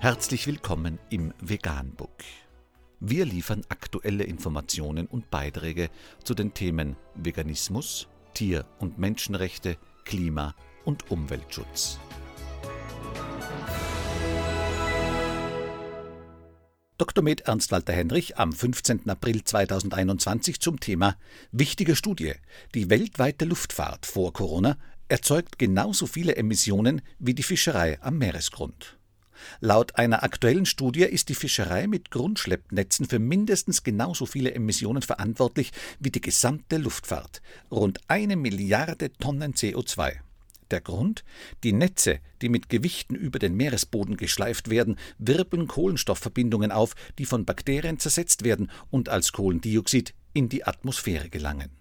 Herzlich willkommen im Veganbook. Wir liefern aktuelle Informationen und Beiträge zu den Themen Veganismus, Tier- und Menschenrechte, Klima- und Umweltschutz. Dr. Med Ernst Walter Henrich am 15. April 2021 zum Thema Wichtige Studie. Die weltweite Luftfahrt vor Corona erzeugt genauso viele Emissionen wie die Fischerei am Meeresgrund. Laut einer aktuellen Studie ist die Fischerei mit Grundschleppnetzen für mindestens genauso viele Emissionen verantwortlich wie die gesamte Luftfahrt, rund eine Milliarde Tonnen CO2. Der Grund? Die Netze, die mit Gewichten über den Meeresboden geschleift werden, wirbeln Kohlenstoffverbindungen auf, die von Bakterien zersetzt werden und als Kohlendioxid in die Atmosphäre gelangen.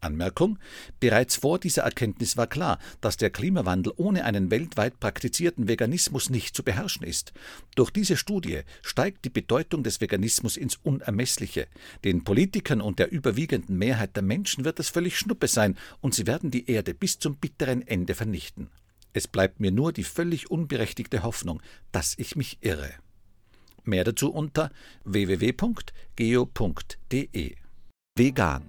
Anmerkung: Bereits vor dieser Erkenntnis war klar, dass der Klimawandel ohne einen weltweit praktizierten Veganismus nicht zu beherrschen ist. Durch diese Studie steigt die Bedeutung des Veganismus ins Unermessliche. Den Politikern und der überwiegenden Mehrheit der Menschen wird es völlig Schnuppe sein, und sie werden die Erde bis zum bitteren Ende vernichten. Es bleibt mir nur die völlig unberechtigte Hoffnung, dass ich mich irre. Mehr dazu unter www.geo.de. Vegan